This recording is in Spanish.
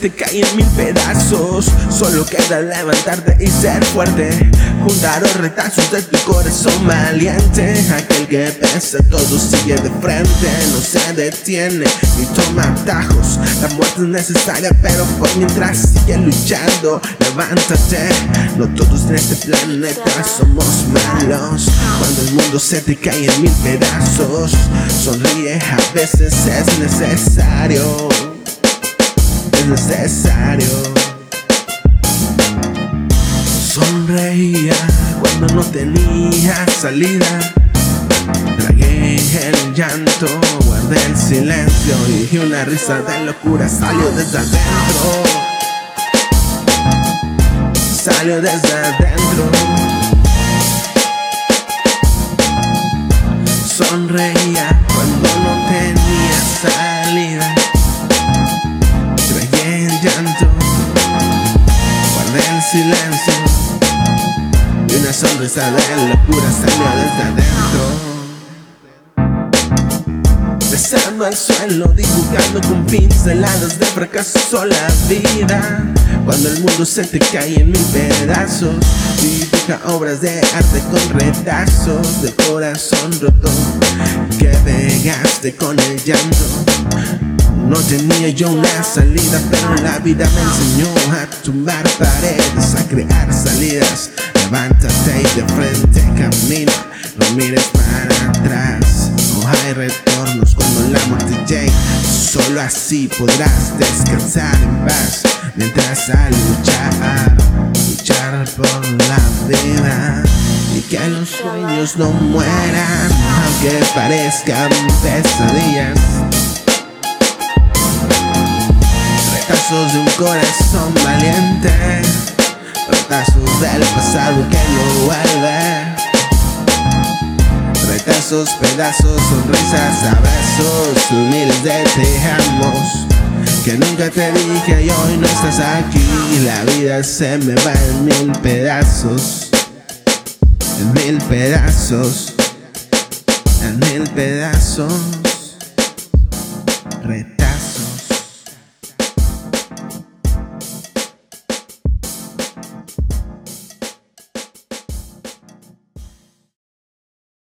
te cae en mil pedazos. Solo queda levantarte y ser fuerte. Juntar los retazos de tu corazón valiente. Aquel que pesa todo sigue de frente No se detiene. Ni toma atajos La muerte es necesaria pero por mientras sigue luchando. Levántate, no todos en este planeta somos malos. Cuando el mundo se te cae en mil pedazos Sonríe, a veces es necesario. Es necesario. Sonreía cuando no tenía salida. Tragué el llanto, guardé el silencio Y una risa de locura salió desde adentro. Salió desde adentro silencio. Y una sonrisa de locura salió desde adentro. Besando al suelo, dibujando con pinceladas de fracaso la vida. Cuando el mundo se te cae en mil pedazos Dibuja obras de arte con retazos De corazón roto Que pegaste con el llanto No tenía yo una salida Pero la vida me enseñó a tumbar paredes A crear salidas. Levántate y de frente camina No mires para atrás. No hay retornos cuando la muerte llegue Solo así podrás descansar en paz. Mientras a luchar, luchar por la vida y que los sueños no mueran, aunque parezcan pesadillas. Retazos de un corazón valiente, retazos del pasado que no vuelve. Retazos, pedazos, sonrisas, abrazos, miles de te amos que nunca te dije y hoy no estás aquí La vida se me va en mil pedazos. En mil pedazos. En mil pedazos